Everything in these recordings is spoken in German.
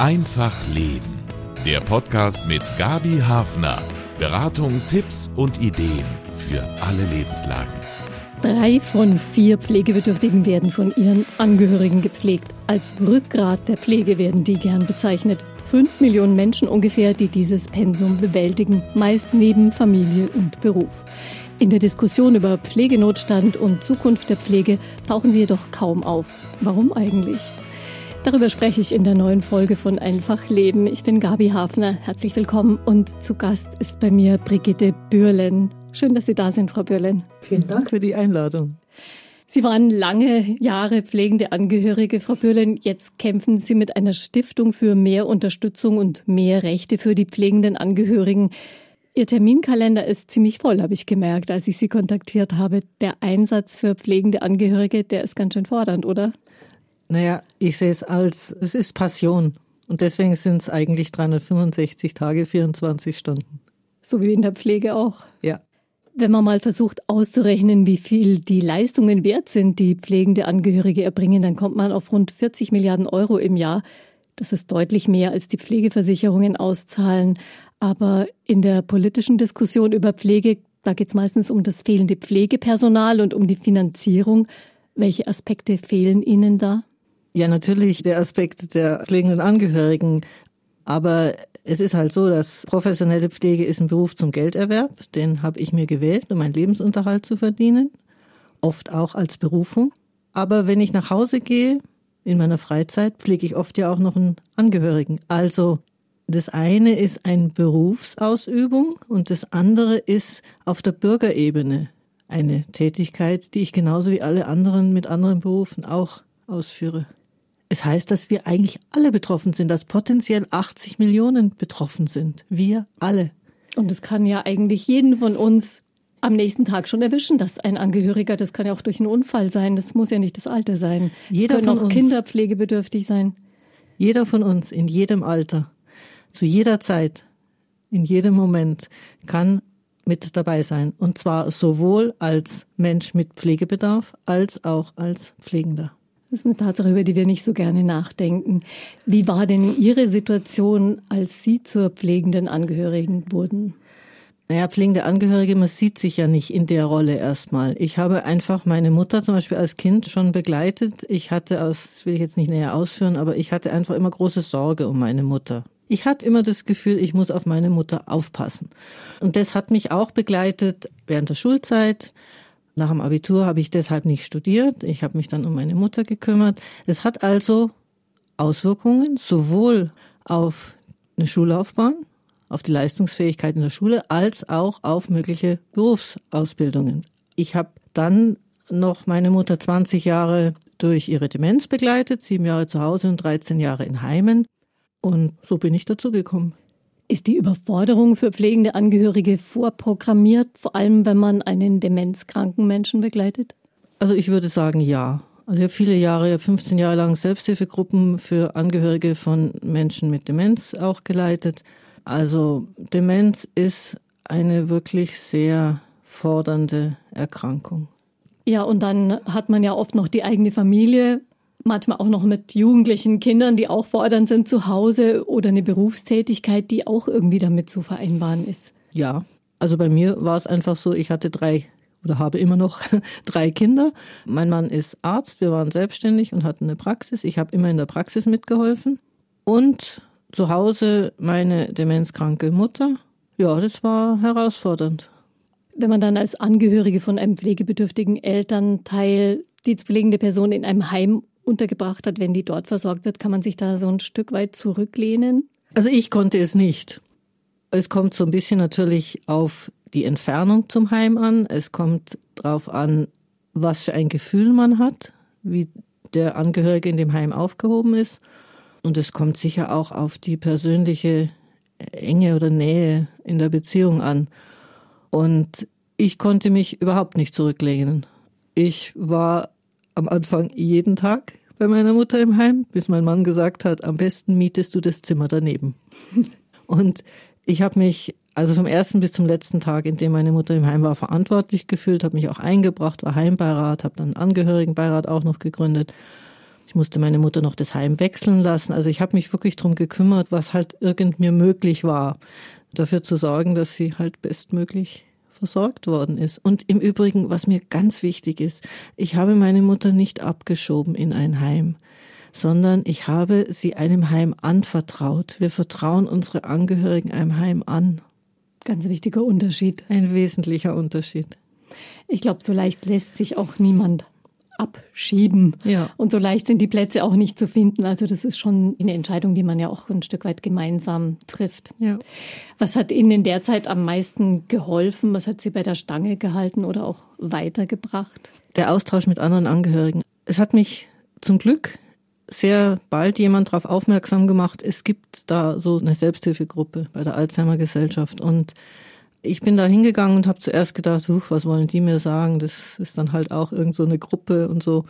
Einfach Leben. Der Podcast mit Gabi Hafner. Beratung, Tipps und Ideen für alle Lebenslagen. Drei von vier Pflegebedürftigen werden von ihren Angehörigen gepflegt. Als Rückgrat der Pflege werden die gern bezeichnet. Fünf Millionen Menschen ungefähr, die dieses Pensum bewältigen, meist neben Familie und Beruf. In der Diskussion über Pflegenotstand und Zukunft der Pflege tauchen sie jedoch kaum auf. Warum eigentlich? Darüber spreche ich in der neuen Folge von Einfach Leben. Ich bin Gabi Hafner. Herzlich willkommen und zu Gast ist bei mir Brigitte Bürlen. Schön, dass Sie da sind, Frau Bürlen. Vielen Dank für die Einladung. Sie waren lange Jahre pflegende Angehörige, Frau Bürlen. Jetzt kämpfen Sie mit einer Stiftung für mehr Unterstützung und mehr Rechte für die pflegenden Angehörigen. Ihr Terminkalender ist ziemlich voll, habe ich gemerkt, als ich Sie kontaktiert habe. Der Einsatz für pflegende Angehörige, der ist ganz schön fordernd, oder? Naja, ich sehe es als, es ist Passion. Und deswegen sind es eigentlich 365 Tage, 24 Stunden. So wie in der Pflege auch. Ja. Wenn man mal versucht auszurechnen, wie viel die Leistungen wert sind, die pflegende Angehörige erbringen, dann kommt man auf rund 40 Milliarden Euro im Jahr. Das ist deutlich mehr, als die Pflegeversicherungen auszahlen. Aber in der politischen Diskussion über Pflege, da geht es meistens um das fehlende Pflegepersonal und um die Finanzierung. Welche Aspekte fehlen Ihnen da? Ja, natürlich der Aspekt der pflegenden Angehörigen. Aber es ist halt so, dass professionelle Pflege ist ein Beruf zum Gelderwerb. Den habe ich mir gewählt, um meinen Lebensunterhalt zu verdienen. Oft auch als Berufung. Aber wenn ich nach Hause gehe, in meiner Freizeit, pflege ich oft ja auch noch einen Angehörigen. Also das eine ist eine Berufsausübung und das andere ist auf der Bürgerebene eine Tätigkeit, die ich genauso wie alle anderen mit anderen Berufen auch ausführe. Es heißt, dass wir eigentlich alle betroffen sind, dass potenziell 80 Millionen betroffen sind. Wir alle. Und es kann ja eigentlich jeden von uns am nächsten Tag schon erwischen, dass ein Angehöriger, das kann ja auch durch einen Unfall sein, das muss ja nicht das Alter sein. Jeder es können von auch uns. Kinder pflegebedürftig sein. Jeder von uns in jedem Alter, zu jeder Zeit, in jedem Moment kann mit dabei sein. Und zwar sowohl als Mensch mit Pflegebedarf als auch als Pflegender. Das ist eine Tatsache, über die wir nicht so gerne nachdenken. Wie war denn Ihre Situation, als Sie zur pflegenden Angehörigen wurden? Naja, pflegende Angehörige, man sieht sich ja nicht in der Rolle erstmal. Ich habe einfach meine Mutter zum Beispiel als Kind schon begleitet. Ich hatte, aus, will ich jetzt nicht näher ausführen, aber ich hatte einfach immer große Sorge um meine Mutter. Ich hatte immer das Gefühl, ich muss auf meine Mutter aufpassen. Und das hat mich auch begleitet während der Schulzeit. Nach dem Abitur habe ich deshalb nicht studiert. Ich habe mich dann um meine Mutter gekümmert. Es hat also Auswirkungen sowohl auf eine Schullaufbahn, auf die Leistungsfähigkeit in der Schule, als auch auf mögliche Berufsausbildungen. Ich habe dann noch meine Mutter 20 Jahre durch ihre Demenz begleitet, sieben Jahre zu Hause und 13 Jahre in Heimen. Und so bin ich dazu gekommen. Ist die Überforderung für pflegende Angehörige vorprogrammiert, vor allem wenn man einen demenzkranken Menschen begleitet? Also ich würde sagen, ja. Also ich habe viele Jahre, 15 Jahre lang Selbsthilfegruppen für Angehörige von Menschen mit Demenz auch geleitet. Also Demenz ist eine wirklich sehr fordernde Erkrankung. Ja, und dann hat man ja oft noch die eigene Familie, manchmal auch noch mit jugendlichen Kindern, die auch fordernd sind zu Hause oder eine Berufstätigkeit, die auch irgendwie damit zu vereinbaren ist. Ja, also bei mir war es einfach so, ich hatte drei oder habe immer noch drei Kinder. Mein Mann ist Arzt, wir waren selbstständig und hatten eine Praxis. Ich habe immer in der Praxis mitgeholfen. Und zu Hause meine demenzkranke Mutter. Ja, das war herausfordernd. Wenn man dann als Angehörige von einem pflegebedürftigen Elternteil die pflegende Person in einem Heim untergebracht hat, wenn die dort versorgt wird, kann man sich da so ein Stück weit zurücklehnen? Also ich konnte es nicht. Es kommt so ein bisschen natürlich auf die Entfernung zum Heim an. Es kommt darauf an, was für ein Gefühl man hat, wie der Angehörige in dem Heim aufgehoben ist. Und es kommt sicher auch auf die persönliche Enge oder Nähe in der Beziehung an. Und ich konnte mich überhaupt nicht zurücklehnen. Ich war am Anfang jeden Tag bei meiner Mutter im Heim, bis mein Mann gesagt hat, am besten mietest du das Zimmer daneben. Und ich habe mich also vom ersten bis zum letzten Tag, in dem meine Mutter im Heim war, verantwortlich gefühlt, habe mich auch eingebracht, war Heimbeirat, habe dann einen Angehörigenbeirat auch noch gegründet. Ich musste meine Mutter noch das Heim wechseln lassen. Also ich habe mich wirklich drum gekümmert, was halt irgend mir möglich war, dafür zu sorgen, dass sie halt bestmöglich versorgt worden ist. Und im Übrigen, was mir ganz wichtig ist, ich habe meine Mutter nicht abgeschoben in ein Heim, sondern ich habe sie einem Heim anvertraut. Wir vertrauen unsere Angehörigen einem Heim an. Ganz wichtiger Unterschied. Ein wesentlicher Unterschied. Ich glaube, so leicht lässt sich auch niemand abschieben. Ja. Und so leicht sind die Plätze auch nicht zu finden. Also das ist schon eine Entscheidung, die man ja auch ein Stück weit gemeinsam trifft. Ja. Was hat Ihnen in der Zeit am meisten geholfen? Was hat Sie bei der Stange gehalten oder auch weitergebracht? Der Austausch mit anderen Angehörigen. Es hat mich zum Glück sehr bald jemand darauf aufmerksam gemacht, es gibt da so eine Selbsthilfegruppe bei der Alzheimer Gesellschaft und ich bin da hingegangen und habe zuerst gedacht, huch, was wollen die mir sagen? Das ist dann halt auch irgend so eine Gruppe und so.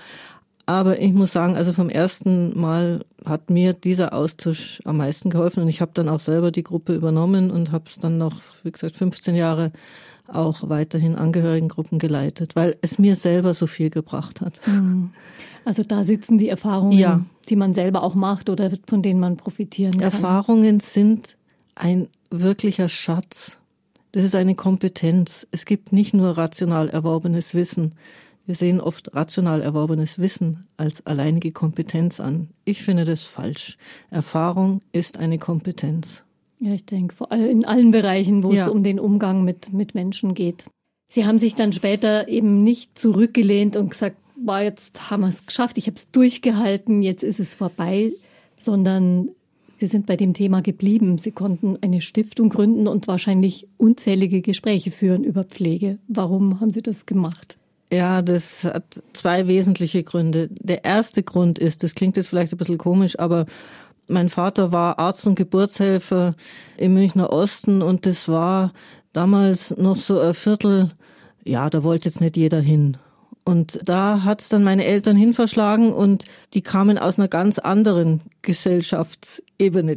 Aber ich muss sagen, also vom ersten Mal hat mir dieser Austausch am meisten geholfen und ich habe dann auch selber die Gruppe übernommen und habe es dann noch, wie gesagt, 15 Jahre auch weiterhin Angehörigengruppen geleitet, weil es mir selber so viel gebracht hat. Mhm. Also da sitzen die Erfahrungen, ja. die man selber auch macht oder von denen man profitieren kann. Erfahrungen sind ein wirklicher Schatz. Das ist eine Kompetenz. Es gibt nicht nur rational erworbenes Wissen. Wir sehen oft rational erworbenes Wissen als alleinige Kompetenz an. Ich finde das falsch. Erfahrung ist eine Kompetenz. Ja, ich denke, vor allem in allen Bereichen, wo ja. es um den Umgang mit, mit Menschen geht. Sie haben sich dann später eben nicht zurückgelehnt und gesagt, war jetzt haben wir es geschafft, ich habe es durchgehalten, jetzt ist es vorbei, sondern Sie sind bei dem Thema geblieben. Sie konnten eine Stiftung gründen und wahrscheinlich unzählige Gespräche führen über Pflege. Warum haben Sie das gemacht? Ja, das hat zwei wesentliche Gründe. Der erste Grund ist, das klingt jetzt vielleicht ein bisschen komisch, aber mein Vater war Arzt und Geburtshelfer im Münchner Osten und das war damals noch so ein Viertel, ja, da wollte jetzt nicht jeder hin. Und da hat's dann meine Eltern hinverschlagen und die kamen aus einer ganz anderen Gesellschaftsebene.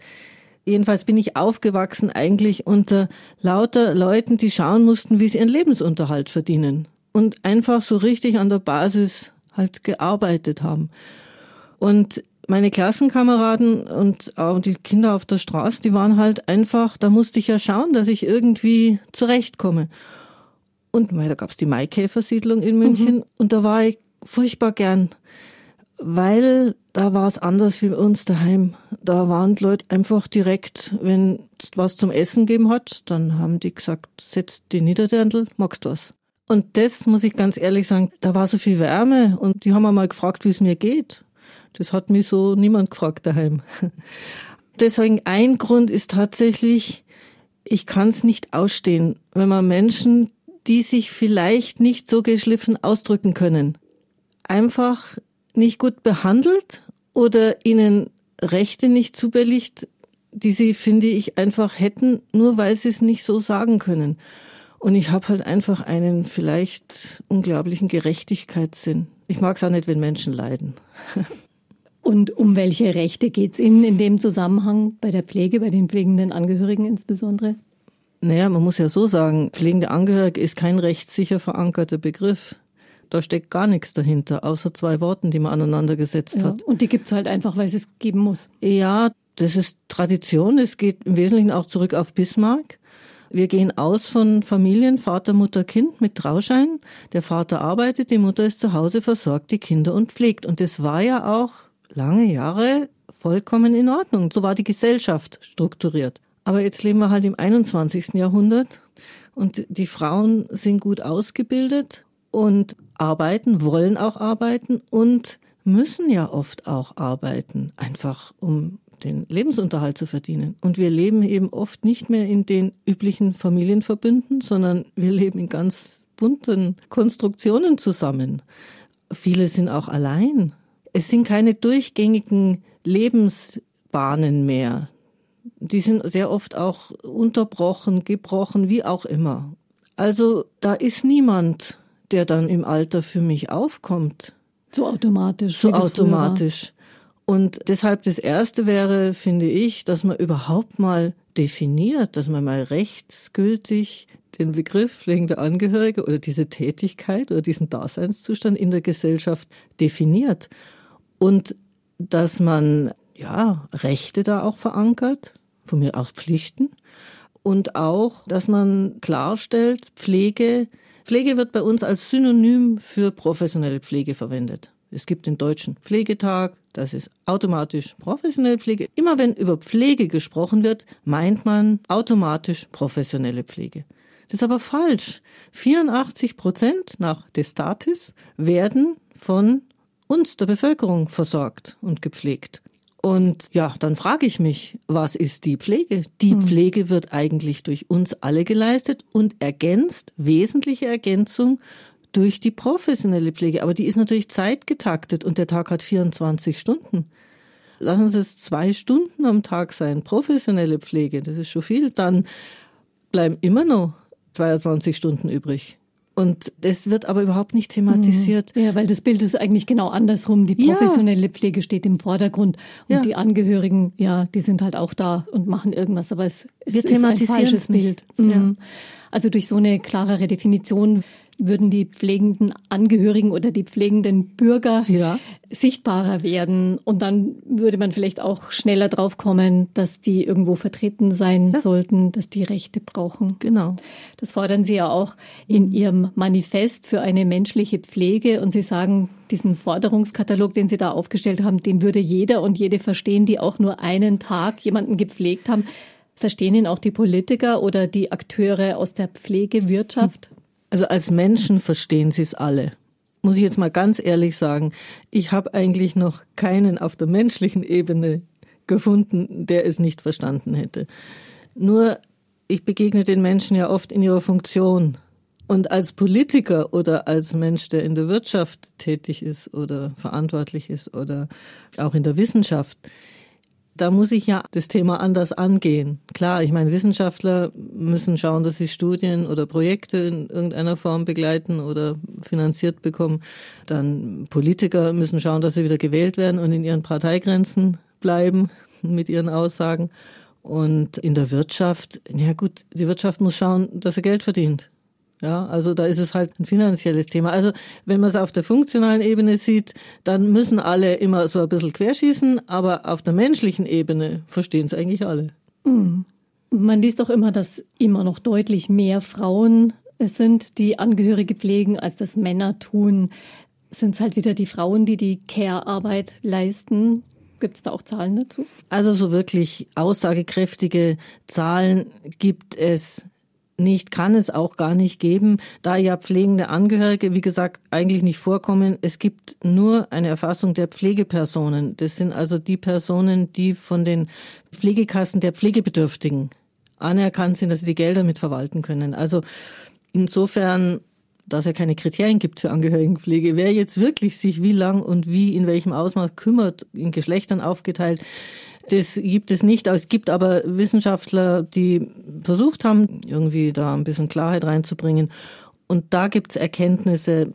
Jedenfalls bin ich aufgewachsen eigentlich unter lauter Leuten, die schauen mussten, wie sie ihren Lebensunterhalt verdienen. Und einfach so richtig an der Basis halt gearbeitet haben. Und meine Klassenkameraden und auch die Kinder auf der Straße, die waren halt einfach, da musste ich ja schauen, dass ich irgendwie zurechtkomme. Und da gab's die Maikäfersiedlung in München mhm. und da war ich furchtbar gern, weil da war es anders wie bei uns daheim. Da waren die Leute einfach direkt, wenn es was zum Essen gegeben hat, dann haben die gesagt, setz die Niederdirndl, magst du was? Und das muss ich ganz ehrlich sagen, da war so viel Wärme und die haben mal gefragt, wie es mir geht. Das hat mich so niemand gefragt daheim. Deswegen ein Grund ist tatsächlich, ich kann es nicht ausstehen, wenn man Menschen, die sich vielleicht nicht so geschliffen ausdrücken können. Einfach nicht gut behandelt oder ihnen Rechte nicht zubilligt, die sie, finde ich, einfach hätten, nur weil sie es nicht so sagen können. Und ich habe halt einfach einen vielleicht unglaublichen Gerechtigkeitssinn. Ich mag es auch nicht, wenn Menschen leiden. Und um welche Rechte geht es Ihnen in dem Zusammenhang bei der Pflege, bei den pflegenden Angehörigen insbesondere? Naja, man muss ja so sagen, pflegende Angehörige ist kein rechtssicher verankerter Begriff. Da steckt gar nichts dahinter, außer zwei Worten, die man aneinander gesetzt ja, hat. Und die gibt's halt einfach, weil es es geben muss. Ja, das ist Tradition. Es geht im Wesentlichen auch zurück auf Bismarck. Wir gehen aus von Familien, Vater, Mutter, Kind mit Trauschein. Der Vater arbeitet, die Mutter ist zu Hause, versorgt die Kinder und pflegt. Und das war ja auch lange Jahre vollkommen in Ordnung. So war die Gesellschaft strukturiert. Aber jetzt leben wir halt im 21. Jahrhundert und die Frauen sind gut ausgebildet und arbeiten, wollen auch arbeiten und müssen ja oft auch arbeiten, einfach um den Lebensunterhalt zu verdienen. Und wir leben eben oft nicht mehr in den üblichen Familienverbünden, sondern wir leben in ganz bunten Konstruktionen zusammen. Viele sind auch allein. Es sind keine durchgängigen Lebensbahnen mehr die sind sehr oft auch unterbrochen, gebrochen, wie auch immer. Also da ist niemand, der dann im Alter für mich aufkommt. So automatisch. So automatisch. Und deshalb das Erste wäre, finde ich, dass man überhaupt mal definiert, dass man mal rechtsgültig den Begriff pflegende Angehörige oder diese Tätigkeit oder diesen Daseinszustand in der Gesellschaft definiert. Und dass man ja Rechte da auch verankert, von mir auch Pflichten und auch, dass man klarstellt, Pflege Pflege wird bei uns als Synonym für professionelle Pflege verwendet. Es gibt den deutschen Pflegetag, das ist automatisch professionelle Pflege. Immer wenn über Pflege gesprochen wird, meint man automatisch professionelle Pflege. Das ist aber falsch. 84 Prozent nach Destatis werden von uns, der Bevölkerung, versorgt und gepflegt. Und ja, dann frage ich mich, was ist die Pflege? Die hm. Pflege wird eigentlich durch uns alle geleistet und ergänzt, wesentliche Ergänzung durch die professionelle Pflege. Aber die ist natürlich zeitgetaktet und der Tag hat 24 Stunden. Lassen Sie es zwei Stunden am Tag sein, professionelle Pflege, das ist schon viel. Dann bleiben immer noch 22 Stunden übrig. Und das wird aber überhaupt nicht thematisiert. Mhm. Ja, weil das Bild ist eigentlich genau andersrum. Die professionelle ja. Pflege steht im Vordergrund und ja. die Angehörigen, ja, die sind halt auch da und machen irgendwas. Aber es, es Wir ist ein falsches Bild. Mhm. Ja. Also durch so eine klarere Definition würden die pflegenden Angehörigen oder die pflegenden Bürger ja. sichtbarer werden. Und dann würde man vielleicht auch schneller drauf kommen, dass die irgendwo vertreten sein ja. sollten, dass die Rechte brauchen. Genau. Das fordern Sie ja auch in Ihrem Manifest für eine menschliche Pflege. Und Sie sagen, diesen Forderungskatalog, den Sie da aufgestellt haben, den würde jeder und jede verstehen, die auch nur einen Tag jemanden gepflegt haben. Verstehen ihn auch die Politiker oder die Akteure aus der Pflegewirtschaft? Also als Menschen verstehen sie es alle. Muss ich jetzt mal ganz ehrlich sagen, ich habe eigentlich noch keinen auf der menschlichen Ebene gefunden, der es nicht verstanden hätte. Nur ich begegne den Menschen ja oft in ihrer Funktion. Und als Politiker oder als Mensch, der in der Wirtschaft tätig ist oder verantwortlich ist oder auch in der Wissenschaft, da muss ich ja das Thema anders angehen. Klar, ich meine, Wissenschaftler müssen schauen, dass sie Studien oder Projekte in irgendeiner Form begleiten oder finanziert bekommen. Dann Politiker müssen schauen, dass sie wieder gewählt werden und in ihren Parteigrenzen bleiben mit ihren Aussagen. Und in der Wirtschaft, ja gut, die Wirtschaft muss schauen, dass sie Geld verdient. Ja, also da ist es halt ein finanzielles Thema. Also wenn man es auf der funktionalen Ebene sieht, dann müssen alle immer so ein bisschen querschießen, aber auf der menschlichen Ebene verstehen es eigentlich alle. Mhm. Man liest auch immer, dass immer noch deutlich mehr Frauen es sind, die Angehörige pflegen, als das Männer tun. Sind es halt wieder die Frauen, die die Care-Arbeit leisten? Gibt es da auch Zahlen dazu? Also so wirklich aussagekräftige Zahlen gibt es nicht, kann es auch gar nicht geben, da ja pflegende Angehörige, wie gesagt, eigentlich nicht vorkommen. Es gibt nur eine Erfassung der Pflegepersonen. Das sind also die Personen, die von den Pflegekassen der Pflegebedürftigen anerkannt sind, dass sie die Gelder mit verwalten können. Also insofern dass er keine Kriterien gibt für Angehörigenpflege. Wer jetzt wirklich sich wie lang und wie in welchem Ausmaß kümmert, in Geschlechtern aufgeteilt, das gibt es nicht. Es gibt aber Wissenschaftler, die versucht haben, irgendwie da ein bisschen Klarheit reinzubringen. Und da gibt es Erkenntnisse,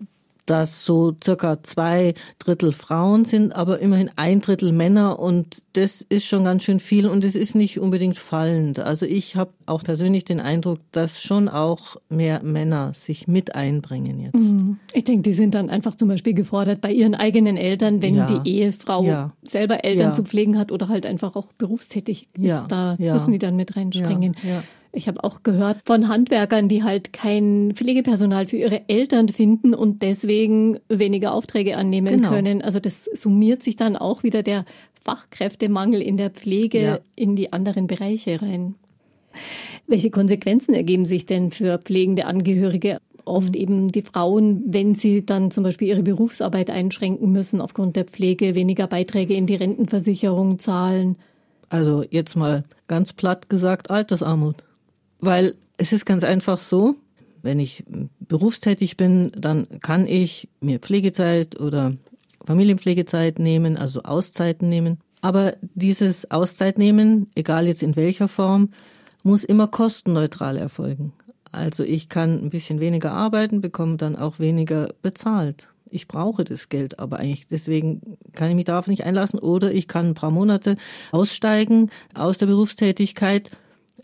dass so circa zwei Drittel Frauen sind, aber immerhin ein Drittel Männer und das ist schon ganz schön viel und es ist nicht unbedingt fallend. Also ich habe auch persönlich den Eindruck, dass schon auch mehr Männer sich mit einbringen jetzt. Mhm. Ich denke, die sind dann einfach zum Beispiel gefordert bei ihren eigenen Eltern, wenn ja. die Ehefrau ja. selber Eltern ja. zu pflegen hat oder halt einfach auch berufstätig ist. Da müssen die dann mit reinspringen. Ich habe auch gehört von Handwerkern, die halt kein Pflegepersonal für ihre Eltern finden und deswegen weniger Aufträge annehmen genau. können. Also das summiert sich dann auch wieder der Fachkräftemangel in der Pflege ja. in die anderen Bereiche rein. Welche Konsequenzen ergeben sich denn für pflegende Angehörige? Oft mhm. eben die Frauen, wenn sie dann zum Beispiel ihre Berufsarbeit einschränken müssen aufgrund der Pflege, weniger Beiträge in die Rentenversicherung zahlen. Also jetzt mal ganz platt gesagt, Altersarmut. Weil es ist ganz einfach so, wenn ich berufstätig bin, dann kann ich mir Pflegezeit oder Familienpflegezeit nehmen, also Auszeiten nehmen. Aber dieses Auszeitnehmen, egal jetzt in welcher Form, muss immer kostenneutral erfolgen. Also ich kann ein bisschen weniger arbeiten, bekomme dann auch weniger bezahlt. Ich brauche das Geld aber eigentlich, deswegen kann ich mich darauf nicht einlassen. Oder ich kann ein paar Monate aussteigen aus der Berufstätigkeit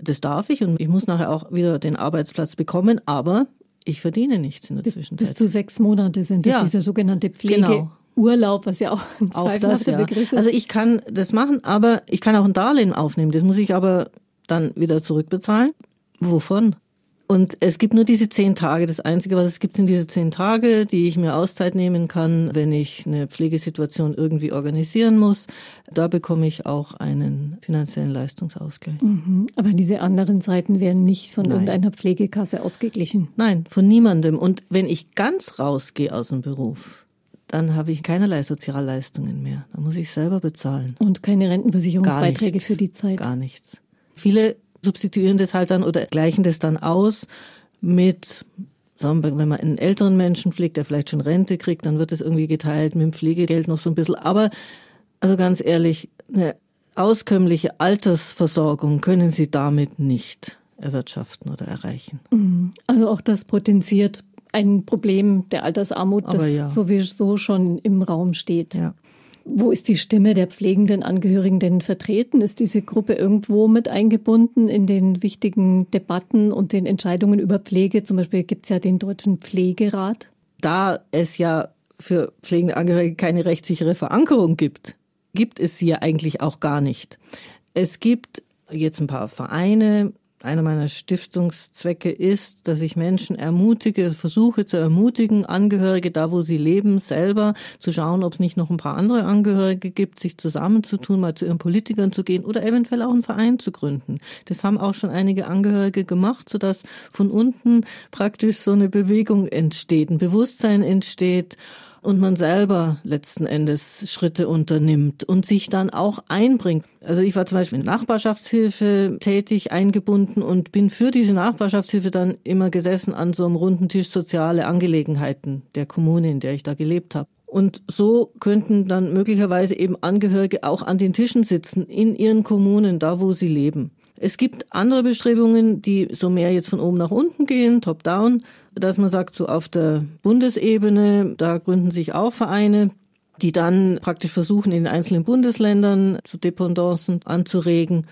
das darf ich und ich muss nachher auch wieder den Arbeitsplatz bekommen, aber ich verdiene nichts in der Zwischenzeit. Bis zu sechs Monate sind das ja. diese sogenannte Pflege. Genau. Urlaub, was ja auch ein zweifelhafter ja. Begriff ist. Also ich kann das machen, aber ich kann auch ein Darlehen aufnehmen. Das muss ich aber dann wieder zurückbezahlen. Wovon? Und es gibt nur diese zehn Tage. Das Einzige, was es gibt, sind diese zehn Tage, die ich mir Auszeit nehmen kann, wenn ich eine Pflegesituation irgendwie organisieren muss. Da bekomme ich auch einen finanziellen Leistungsausgleich. Mhm. Aber diese anderen Zeiten werden nicht von Nein. irgendeiner Pflegekasse ausgeglichen. Nein, von niemandem. Und wenn ich ganz rausgehe aus dem Beruf, dann habe ich keinerlei Sozialleistungen mehr. Da muss ich selber bezahlen. Und keine Rentenversicherungsbeiträge für die Zeit. Gar nichts. Viele substituieren das halt dann oder gleichen das dann aus mit sagen wir, wenn man einen älteren Menschen pflegt, der vielleicht schon Rente kriegt, dann wird das irgendwie geteilt mit dem Pflegegeld noch so ein bisschen. Aber, also ganz ehrlich, eine auskömmliche Altersversorgung können Sie damit nicht erwirtschaften oder erreichen. Mhm. Also auch das potenziert ein Problem der Altersarmut, das ja. sowieso schon im Raum steht. Ja. Wo ist die Stimme der pflegenden Angehörigen denn vertreten? Ist diese Gruppe irgendwo mit eingebunden in den wichtigen Debatten und den Entscheidungen über Pflege? Zum Beispiel gibt es ja den Deutschen Pflegerat. Da es ja für pflegende Angehörige keine rechtssichere Verankerung gibt, gibt es sie ja eigentlich auch gar nicht. Es gibt jetzt ein paar Vereine, einer meiner Stiftungszwecke ist, dass ich Menschen ermutige, versuche zu ermutigen, Angehörige da, wo sie leben, selber zu schauen, ob es nicht noch ein paar andere Angehörige gibt, sich zusammenzutun, mal zu ihren Politikern zu gehen oder eventuell auch einen Verein zu gründen. Das haben auch schon einige Angehörige gemacht, sodass von unten praktisch so eine Bewegung entsteht, ein Bewusstsein entsteht und man selber letzten Endes Schritte unternimmt und sich dann auch einbringt. Also ich war zum Beispiel in Nachbarschaftshilfe tätig, eingebunden und bin für diese Nachbarschaftshilfe dann immer gesessen an so einem runden Tisch soziale Angelegenheiten der Kommune, in der ich da gelebt habe. Und so könnten dann möglicherweise eben Angehörige auch an den Tischen sitzen in ihren Kommunen, da wo sie leben. Es gibt andere Bestrebungen, die so mehr jetzt von oben nach unten gehen, top-down, dass man sagt, so auf der Bundesebene, da gründen sich auch Vereine, die dann praktisch versuchen, in den einzelnen Bundesländern zu Dependancen anzuregen.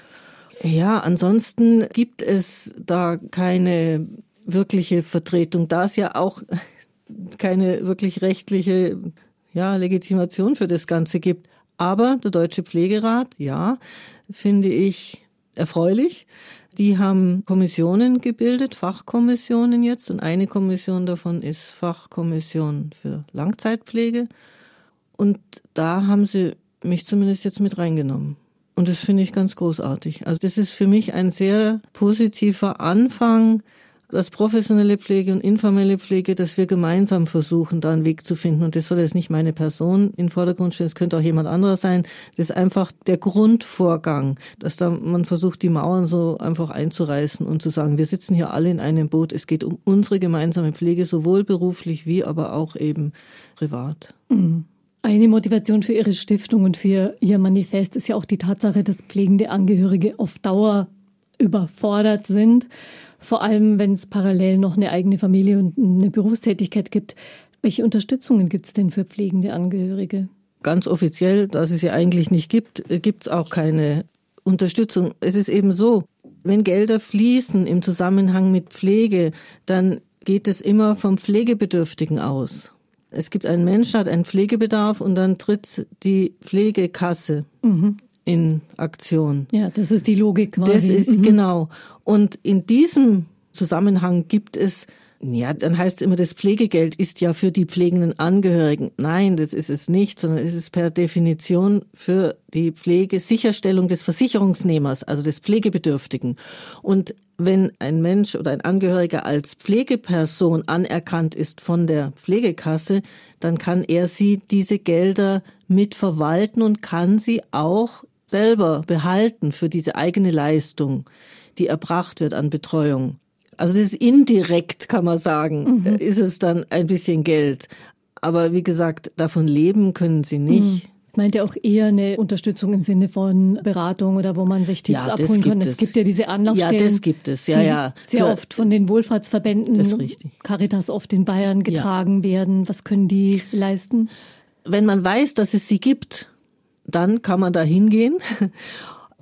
Ja, ansonsten gibt es da keine wirkliche Vertretung, da es ja auch keine wirklich rechtliche ja, Legitimation für das Ganze gibt. Aber der Deutsche Pflegerat, ja, finde ich erfreulich. Die haben Kommissionen gebildet, Fachkommissionen jetzt, und eine Kommission davon ist Fachkommission für Langzeitpflege. Und da haben sie mich zumindest jetzt mit reingenommen. Und das finde ich ganz großartig. Also das ist für mich ein sehr positiver Anfang dass professionelle Pflege und informelle Pflege, dass wir gemeinsam versuchen, da einen Weg zu finden. Und das soll jetzt nicht meine Person in Vordergrund stellen, es könnte auch jemand anderer sein. Das ist einfach der Grundvorgang, dass da man versucht, die Mauern so einfach einzureißen und zu sagen, wir sitzen hier alle in einem Boot. Es geht um unsere gemeinsame Pflege, sowohl beruflich wie aber auch eben privat. Mhm. Eine Motivation für Ihre Stiftung und für Ihr Manifest ist ja auch die Tatsache, dass pflegende Angehörige auf Dauer überfordert sind vor allem wenn es parallel noch eine eigene Familie und eine Berufstätigkeit gibt. Welche Unterstützungen gibt es denn für pflegende Angehörige? Ganz offiziell, dass es sie eigentlich nicht gibt, äh, gibt es auch keine Unterstützung. Es ist eben so, wenn Gelder fließen im Zusammenhang mit Pflege, dann geht es immer vom Pflegebedürftigen aus. Es gibt einen Menschen, hat einen Pflegebedarf und dann tritt die Pflegekasse mhm in Aktion. Ja, das ist die Logik quasi. Das ist mhm. genau. Und in diesem Zusammenhang gibt es ja, dann heißt es immer, das Pflegegeld ist ja für die pflegenden Angehörigen. Nein, das ist es nicht, sondern es ist per Definition für die Pflege Sicherstellung des Versicherungsnehmers, also des Pflegebedürftigen. Und wenn ein Mensch oder ein Angehöriger als Pflegeperson anerkannt ist von der Pflegekasse, dann kann er sie diese Gelder mitverwalten und kann sie auch selber behalten für diese eigene Leistung, die erbracht wird an Betreuung. Also das ist indirekt, kann man sagen, mhm. ist es dann ein bisschen Geld. Aber wie gesagt, davon leben können sie nicht. Mhm. Meint ja auch eher eine Unterstützung im Sinne von Beratung oder wo man sich Tipps ja, abholen kann. Es. es gibt ja diese Anlaufstellen. Ja, das gibt es, ja, ja. Sehr Für, oft von den Wohlfahrtsverbänden, Caritas oft in Bayern getragen ja. werden. Was können die leisten? Wenn man weiß, dass es sie gibt, dann kann man da hingehen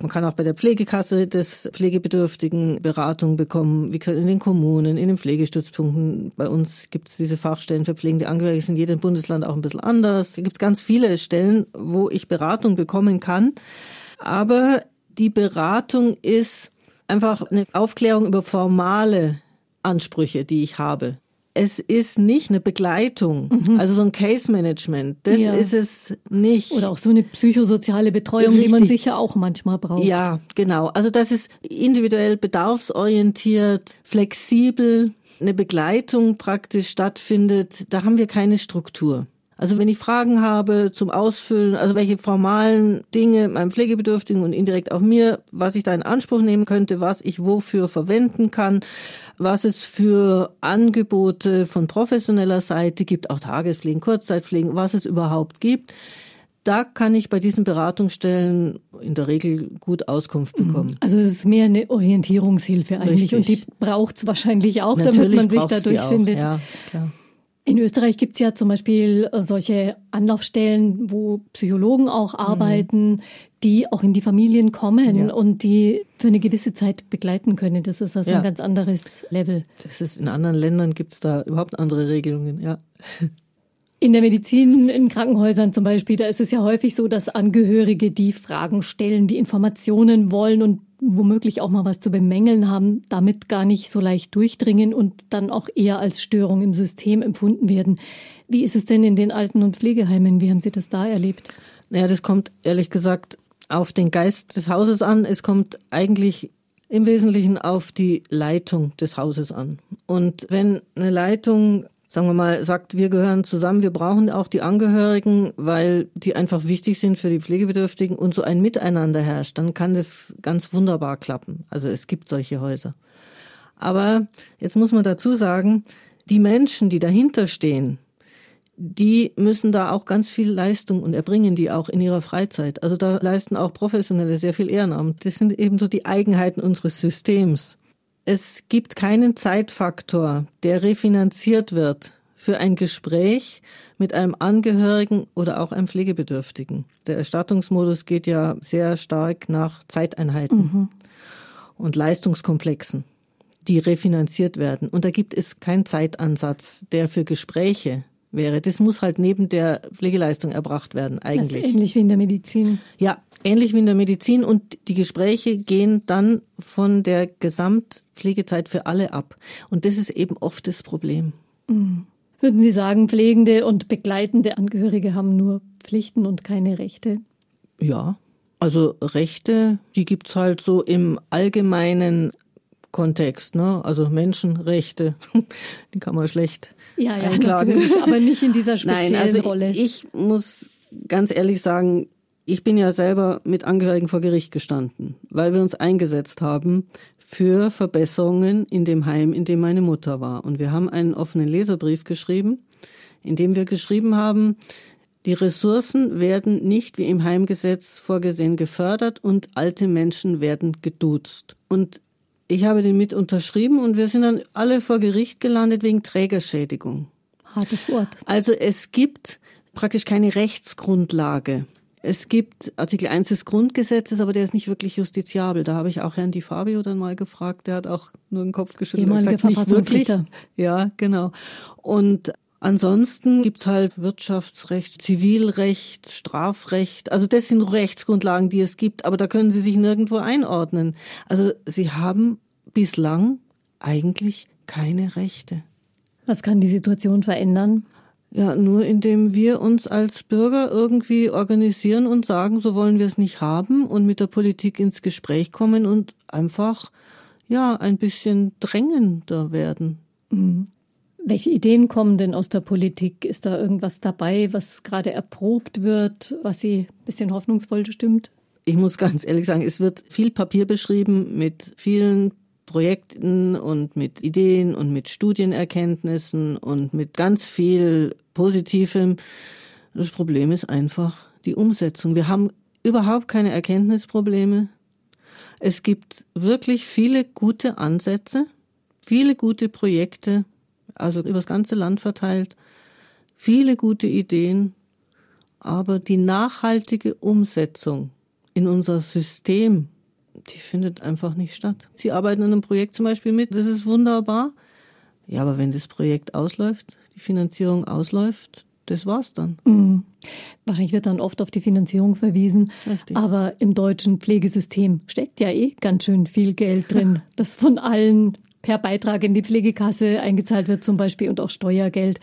Man kann auch bei der Pflegekasse des Pflegebedürftigen Beratung bekommen. Wie gesagt, in den Kommunen, in den Pflegestützpunkten. Bei uns gibt es diese Fachstellen für pflegende Angehörige, ist in jedem Bundesland auch ein bisschen anders. Da gibt es ganz viele Stellen, wo ich Beratung bekommen kann. Aber die Beratung ist einfach eine Aufklärung über formale Ansprüche, die ich habe es ist nicht eine Begleitung, mhm. also so ein Case Management. Das ja. ist es nicht. Oder auch so eine psychosoziale Betreuung, Richtig. die man sicher auch manchmal braucht. Ja, genau. Also das ist individuell bedarfsorientiert, flexibel, eine Begleitung praktisch stattfindet. Da haben wir keine Struktur. Also wenn ich Fragen habe zum Ausfüllen, also welche formalen Dinge meinem Pflegebedürftigen und indirekt auch mir, was ich da in Anspruch nehmen könnte, was ich wofür verwenden kann, was es für Angebote von professioneller Seite gibt, auch Tagespflegen, Kurzzeitpflegen, was es überhaupt gibt. Da kann ich bei diesen Beratungsstellen in der Regel gut Auskunft mhm. bekommen. Also es ist mehr eine Orientierungshilfe eigentlich Richtig. und die braucht es wahrscheinlich auch, Natürlich damit man sich da durchfindet. Ja, klar. In Österreich gibt es ja zum Beispiel äh, solche Anlaufstellen, wo Psychologen auch mhm. arbeiten, mhm. die auch in die Familien kommen ja. und die für eine gewisse Zeit begleiten können. Das ist also ja. ein ganz anderes Level. Das ist in anderen Ländern gibt es da überhaupt andere Regelungen, ja. In der Medizin, in Krankenhäusern zum Beispiel, da ist es ja häufig so, dass Angehörige die Fragen stellen, die Informationen wollen und womöglich auch mal was zu bemängeln haben, damit gar nicht so leicht durchdringen und dann auch eher als Störung im System empfunden werden. Wie ist es denn in den Alten- und Pflegeheimen? Wie haben Sie das da erlebt? Naja, das kommt ehrlich gesagt auf den Geist des Hauses an. Es kommt eigentlich im Wesentlichen auf die Leitung des Hauses an. Und wenn eine Leitung sagen wir mal, sagt, wir gehören zusammen, wir brauchen auch die Angehörigen, weil die einfach wichtig sind für die Pflegebedürftigen und so ein Miteinander herrscht, dann kann das ganz wunderbar klappen. Also es gibt solche Häuser. Aber jetzt muss man dazu sagen, die Menschen, die dahinter stehen, die müssen da auch ganz viel Leistung und erbringen die auch in ihrer Freizeit. Also da leisten auch Professionelle sehr viel Ehrenamt. Das sind eben so die Eigenheiten unseres Systems. Es gibt keinen Zeitfaktor, der refinanziert wird für ein Gespräch mit einem Angehörigen oder auch einem Pflegebedürftigen. Der Erstattungsmodus geht ja sehr stark nach Zeiteinheiten mhm. und Leistungskomplexen, die refinanziert werden. Und da gibt es keinen Zeitansatz, der für Gespräche wäre. Das muss halt neben der Pflegeleistung erbracht werden, eigentlich. Das ist ähnlich wie in der Medizin. Ja, ähnlich wie in der Medizin. Und die Gespräche gehen dann von der Gesamtpflegezeit für alle ab. Und das ist eben oft das Problem. Mhm. Würden Sie sagen, pflegende und begleitende Angehörige haben nur Pflichten und keine Rechte? Ja, also Rechte, die gibt's halt so im allgemeinen Kontext, ne? Also Menschenrechte, die kann man schlecht ja, ja, einklagen. Aber nicht in dieser speziellen Nein, also Rolle. Ich, ich muss ganz ehrlich sagen, ich bin ja selber mit Angehörigen vor Gericht gestanden, weil wir uns eingesetzt haben für Verbesserungen in dem Heim, in dem meine Mutter war. Und wir haben einen offenen Leserbrief geschrieben, in dem wir geschrieben haben, die Ressourcen werden nicht wie im Heimgesetz vorgesehen gefördert und alte Menschen werden geduzt. Und ich habe den mit unterschrieben und wir sind dann alle vor Gericht gelandet wegen Trägerschädigung. Hartes Wort. Also es gibt praktisch keine Rechtsgrundlage. Es gibt Artikel 1 des Grundgesetzes, aber der ist nicht wirklich justiziabel. Da habe ich auch Herrn Di Fabio dann mal gefragt, der hat auch nur den Kopf geschüttelt und gesagt, nicht wirklich. Ja, genau. Und Ansonsten gibt's halt Wirtschaftsrecht, Zivilrecht, Strafrecht. Also das sind Rechtsgrundlagen, die es gibt, aber da können Sie sich nirgendwo einordnen. Also Sie haben bislang eigentlich keine Rechte. Was kann die Situation verändern? Ja, nur indem wir uns als Bürger irgendwie organisieren und sagen, so wollen wir es nicht haben und mit der Politik ins Gespräch kommen und einfach, ja, ein bisschen drängender werden. Mhm. Welche Ideen kommen denn aus der Politik? Ist da irgendwas dabei, was gerade erprobt wird, was Sie ein bisschen hoffnungsvoll stimmt? Ich muss ganz ehrlich sagen, es wird viel Papier beschrieben mit vielen Projekten und mit Ideen und mit Studienerkenntnissen und mit ganz viel Positivem. Das Problem ist einfach die Umsetzung. Wir haben überhaupt keine Erkenntnisprobleme. Es gibt wirklich viele gute Ansätze, viele gute Projekte, also übers ganze Land verteilt, viele gute Ideen, aber die nachhaltige Umsetzung in unser System, die findet einfach nicht statt. Sie arbeiten an einem Projekt zum Beispiel mit, das ist wunderbar. Ja, aber wenn das Projekt ausläuft, die Finanzierung ausläuft, das war's dann. Mhm. Wahrscheinlich wird dann oft auf die Finanzierung verwiesen. Richtig. Aber im deutschen Pflegesystem steckt ja eh ganz schön viel Geld drin, das von allen per Beitrag in die Pflegekasse eingezahlt wird zum Beispiel und auch Steuergeld.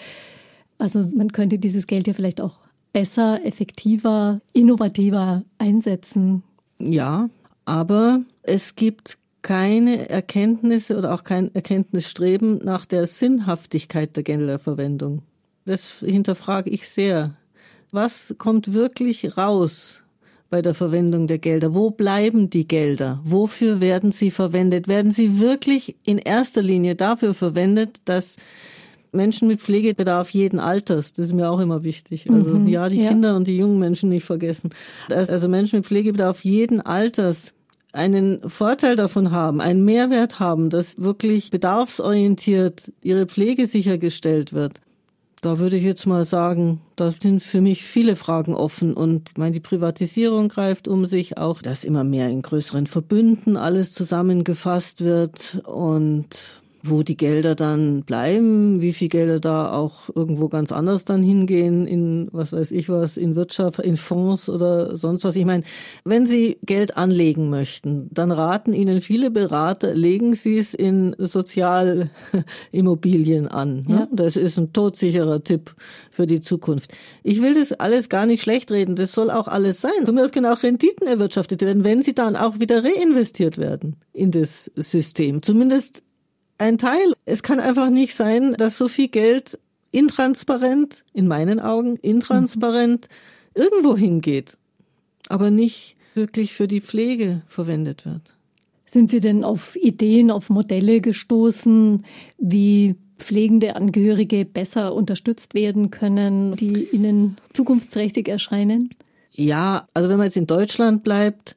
Also man könnte dieses Geld ja vielleicht auch besser, effektiver, innovativer einsetzen. Ja, aber es gibt keine Erkenntnisse oder auch kein Erkenntnisstreben nach der Sinnhaftigkeit der Gelderverwendung. Das hinterfrage ich sehr. Was kommt wirklich raus bei der Verwendung der Gelder? Wo bleiben die Gelder? Wofür werden sie verwendet? Werden sie wirklich in erster Linie dafür verwendet, dass Menschen mit Pflegebedarf jeden Alters, das ist mir auch immer wichtig. Also mhm, ja, die ja. Kinder und die jungen Menschen nicht vergessen. Also Menschen mit Pflegebedarf jeden Alters einen Vorteil davon haben, einen Mehrwert haben, dass wirklich bedarfsorientiert ihre Pflege sichergestellt wird. Da würde ich jetzt mal sagen, da sind für mich viele Fragen offen und ich meine, die Privatisierung greift um sich auch, dass immer mehr in größeren Verbünden alles zusammengefasst wird und wo die Gelder dann bleiben, wie viel Gelder da auch irgendwo ganz anders dann hingehen, in was weiß ich was, in Wirtschaft, in Fonds oder sonst was. Ich meine, wenn Sie Geld anlegen möchten, dann raten Ihnen viele Berater, legen Sie es in Sozialimmobilien an. Ne? Ja. Das ist ein todsicherer Tipp für die Zukunft. Ich will das alles gar nicht schlecht reden, das soll auch alles sein. Von mir aus können auch Renditen erwirtschaftet werden, wenn sie dann auch wieder reinvestiert werden in das System. Zumindest ein Teil. Es kann einfach nicht sein, dass so viel Geld intransparent, in meinen Augen, intransparent mhm. irgendwo hingeht, aber nicht wirklich für die Pflege verwendet wird. Sind Sie denn auf Ideen, auf Modelle gestoßen, wie pflegende Angehörige besser unterstützt werden können, die ihnen zukunftsträchtig erscheinen? Ja, also wenn man jetzt in Deutschland bleibt,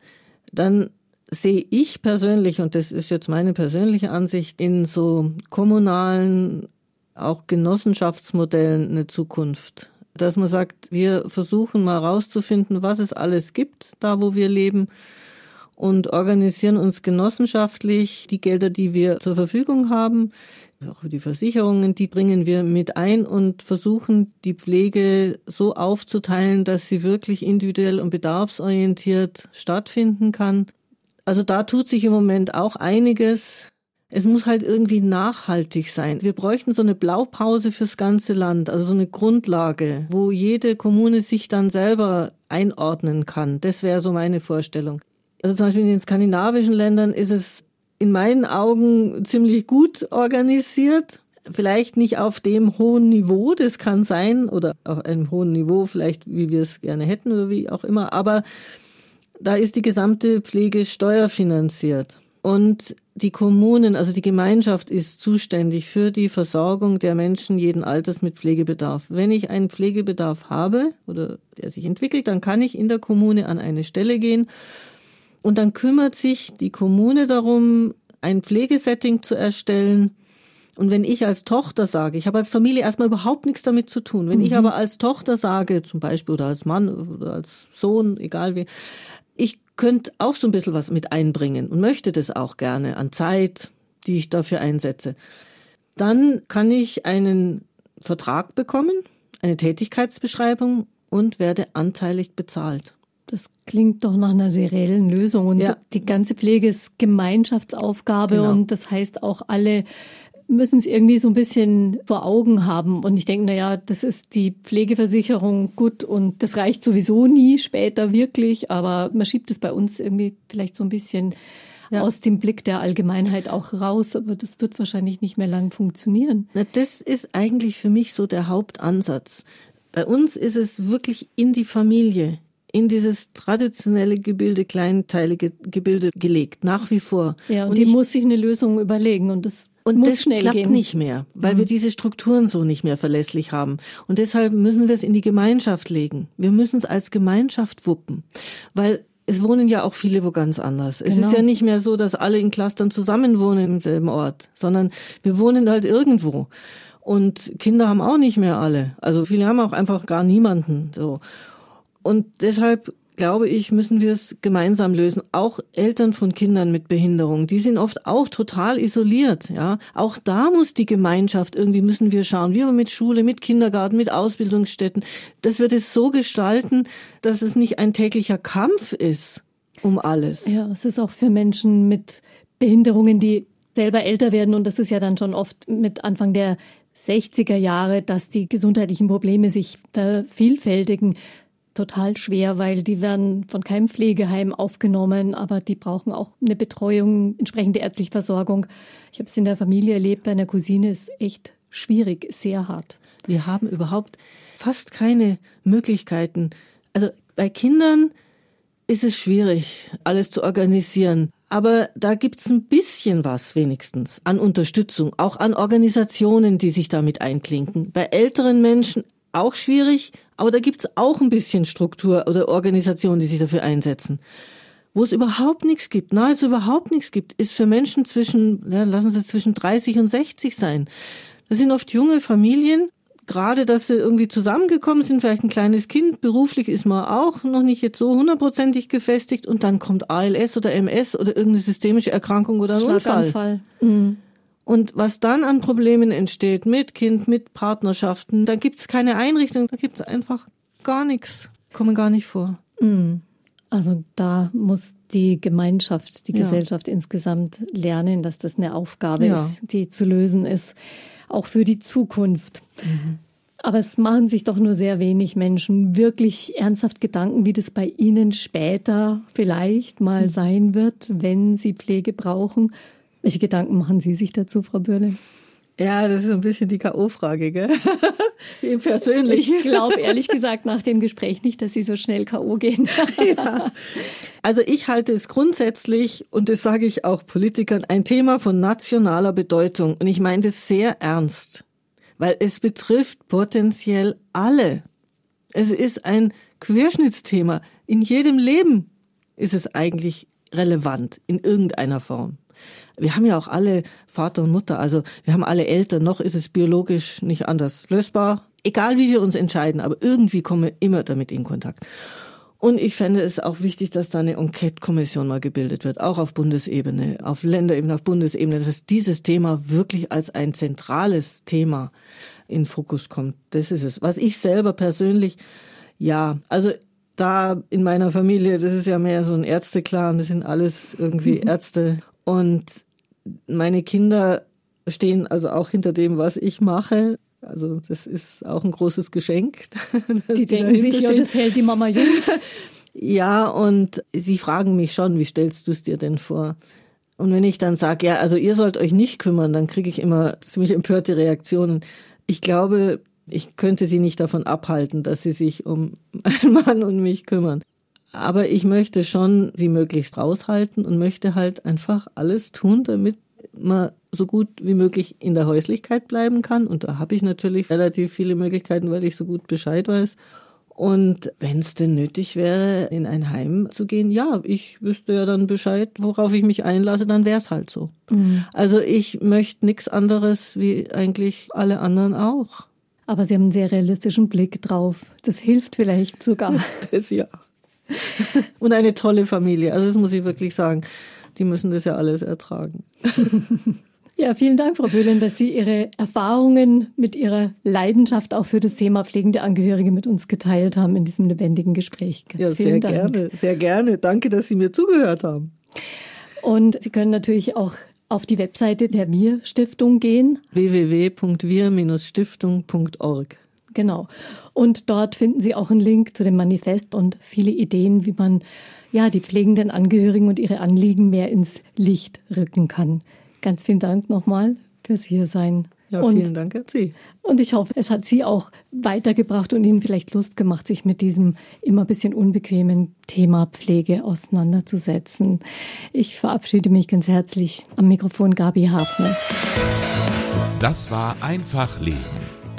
dann sehe ich persönlich, und das ist jetzt meine persönliche Ansicht, in so kommunalen, auch Genossenschaftsmodellen eine Zukunft. Dass man sagt, wir versuchen mal rauszufinden, was es alles gibt, da wo wir leben, und organisieren uns genossenschaftlich die Gelder, die wir zur Verfügung haben, auch die Versicherungen, die bringen wir mit ein und versuchen die Pflege so aufzuteilen, dass sie wirklich individuell und bedarfsorientiert stattfinden kann. Also da tut sich im Moment auch einiges. Es muss halt irgendwie nachhaltig sein. Wir bräuchten so eine Blaupause fürs ganze Land, also so eine Grundlage, wo jede Kommune sich dann selber einordnen kann. Das wäre so meine Vorstellung. Also zum Beispiel in den skandinavischen Ländern ist es in meinen Augen ziemlich gut organisiert. Vielleicht nicht auf dem hohen Niveau, das kann sein, oder auf einem hohen Niveau, vielleicht wie wir es gerne hätten oder wie auch immer, aber da ist die gesamte Pflege steuerfinanziert. Und die Kommunen, also die Gemeinschaft ist zuständig für die Versorgung der Menschen jeden Alters mit Pflegebedarf. Wenn ich einen Pflegebedarf habe oder der sich entwickelt, dann kann ich in der Kommune an eine Stelle gehen und dann kümmert sich die Kommune darum, ein Pflegesetting zu erstellen. Und wenn ich als Tochter sage, ich habe als Familie erstmal überhaupt nichts damit zu tun, wenn mhm. ich aber als Tochter sage, zum Beispiel oder als Mann oder als Sohn, egal wie, ich könnte auch so ein bisschen was mit einbringen und möchte das auch gerne an Zeit, die ich dafür einsetze. Dann kann ich einen Vertrag bekommen, eine Tätigkeitsbeschreibung und werde anteilig bezahlt. Das klingt doch nach einer seriellen Lösung. Und ja. die ganze Pflege ist Gemeinschaftsaufgabe genau. und das heißt auch alle müssen es irgendwie so ein bisschen vor Augen haben. Und ich denke, naja, das ist die Pflegeversicherung gut und das reicht sowieso nie später wirklich, aber man schiebt es bei uns irgendwie vielleicht so ein bisschen ja. aus dem Blick der Allgemeinheit auch raus, aber das wird wahrscheinlich nicht mehr lang funktionieren. Na, das ist eigentlich für mich so der Hauptansatz. Bei uns ist es wirklich in die Familie, in dieses traditionelle Gebilde, kleinteilige Gebilde gelegt, nach wie vor. Ja, und, und die ich, muss sich eine Lösung überlegen und das und muss das schnell klappt gehen. nicht mehr, weil mhm. wir diese Strukturen so nicht mehr verlässlich haben. Und deshalb müssen wir es in die Gemeinschaft legen. Wir müssen es als Gemeinschaft wuppen, weil es wohnen ja auch viele wo ganz anders. Genau. Es ist genau. ja nicht mehr so, dass alle in Clustern zusammen wohnen im selben Ort, sondern wir wohnen halt irgendwo. Und Kinder haben auch nicht mehr alle. Also viele haben auch einfach gar niemanden, so. Und deshalb glaube ich, müssen wir es gemeinsam lösen. Auch Eltern von Kindern mit Behinderung, die sind oft auch total isoliert, ja. Auch da muss die Gemeinschaft irgendwie müssen wir schauen, wie wir mit Schule, mit Kindergarten, mit Ausbildungsstätten, dass wir das so gestalten, dass es nicht ein täglicher Kampf ist um alles. Ja, es ist auch für Menschen mit Behinderungen, die selber älter werden und das ist ja dann schon oft mit Anfang der 60er Jahre, dass die gesundheitlichen Probleme sich vervielfältigen, total schwer, weil die werden von keinem Pflegeheim aufgenommen, aber die brauchen auch eine Betreuung, entsprechende ärztliche Versorgung. Ich habe es in der Familie erlebt, bei einer Cousine ist echt schwierig, sehr hart. Wir haben überhaupt fast keine Möglichkeiten. Also bei Kindern ist es schwierig, alles zu organisieren. Aber da gibt's ein bisschen was wenigstens an Unterstützung, auch an Organisationen, die sich damit einklinken. Bei älteren Menschen auch schwierig, aber da gibt's auch ein bisschen Struktur oder Organisationen, die sich dafür einsetzen. Wo es überhaupt nichts gibt, nahezu überhaupt nichts gibt, ist für Menschen zwischen, ja, lassen Sie es zwischen 30 und 60 sein. Das sind oft junge Familien, gerade, dass sie irgendwie zusammengekommen sind, vielleicht ein kleines Kind, beruflich ist man auch noch nicht jetzt so hundertprozentig gefestigt und dann kommt ALS oder MS oder irgendeine systemische Erkrankung oder ein Unfall. Mhm. Und was dann an Problemen entsteht mit Kind, mit Partnerschaften, da gibt's keine Einrichtung, da gibt's einfach gar nichts, kommen gar nicht vor. Mhm. Also da muss die Gemeinschaft, die ja. Gesellschaft insgesamt lernen, dass das eine Aufgabe ja. ist, die zu lösen ist auch für die Zukunft. Mhm. Aber es machen sich doch nur sehr wenig Menschen wirklich ernsthaft Gedanken, wie das bei Ihnen später vielleicht mal mhm. sein wird, wenn Sie Pflege brauchen. Welche Gedanken machen Sie sich dazu, Frau Bürle? Ja, das ist ein bisschen die K.O.-Frage, gell? Wie persönlich. Ich glaube ehrlich gesagt nach dem Gespräch nicht, dass Sie so schnell K.O. gehen. ja. Also ich halte es grundsätzlich, und das sage ich auch Politikern, ein Thema von nationaler Bedeutung. Und ich meine das sehr ernst, weil es betrifft potenziell alle. Es ist ein Querschnittsthema. In jedem Leben ist es eigentlich relevant, in irgendeiner Form wir haben ja auch alle Vater und Mutter, also wir haben alle Eltern, noch ist es biologisch nicht anders lösbar. Egal wie wir uns entscheiden, aber irgendwie kommen wir immer damit in Kontakt. Und ich fände es auch wichtig, dass da eine Enquete-Kommission mal gebildet wird, auch auf Bundesebene, auf Länderebene, auf Bundesebene, dass dieses Thema wirklich als ein zentrales Thema in Fokus kommt. Das ist es. Was ich selber persönlich, ja, also da in meiner Familie, das ist ja mehr so ein Ärzteklan, das sind alles irgendwie Ärzte. Und meine Kinder stehen also auch hinter dem, was ich mache. Also das ist auch ein großes Geschenk. die, die denken sich, stehen. ja, das hält die Mama jung. ja, und sie fragen mich schon, wie stellst du es dir denn vor? Und wenn ich dann sage, ja, also ihr sollt euch nicht kümmern, dann kriege ich immer ziemlich empörte Reaktionen. Ich glaube, ich könnte sie nicht davon abhalten, dass sie sich um einen Mann und mich kümmern. Aber ich möchte schon sie möglichst raushalten und möchte halt einfach alles tun, damit man so gut wie möglich in der Häuslichkeit bleiben kann. Und da habe ich natürlich relativ viele Möglichkeiten, weil ich so gut Bescheid weiß. Und wenn es denn nötig wäre, in ein Heim zu gehen, ja, ich wüsste ja dann Bescheid, worauf ich mich einlasse, dann wäre es halt so. Mhm. Also ich möchte nichts anderes wie eigentlich alle anderen auch. Aber Sie haben einen sehr realistischen Blick drauf. Das hilft vielleicht sogar. das ja. Und eine tolle Familie. Also das muss ich wirklich sagen. Die müssen das ja alles ertragen. Ja, vielen Dank, Frau Böhlen, dass Sie Ihre Erfahrungen mit Ihrer Leidenschaft auch für das Thema pflegende Angehörige mit uns geteilt haben in diesem lebendigen Gespräch. Ja, sehr gerne, sehr gerne. Danke, dass Sie mir zugehört haben. Und Sie können natürlich auch auf die Webseite der Wir Stiftung gehen. www.wir-stiftung.org. Genau. Und dort finden Sie auch einen Link zu dem Manifest und viele Ideen, wie man ja die pflegenden Angehörigen und ihre Anliegen mehr ins Licht rücken kann. Ganz vielen Dank nochmal fürs Hiersein. Ja, und, vielen Dank an Sie. Und ich hoffe, es hat Sie auch weitergebracht und Ihnen vielleicht Lust gemacht, sich mit diesem immer ein bisschen unbequemen Thema Pflege auseinanderzusetzen. Ich verabschiede mich ganz herzlich am Mikrofon Gabi Hafner. Das war Einfach Leben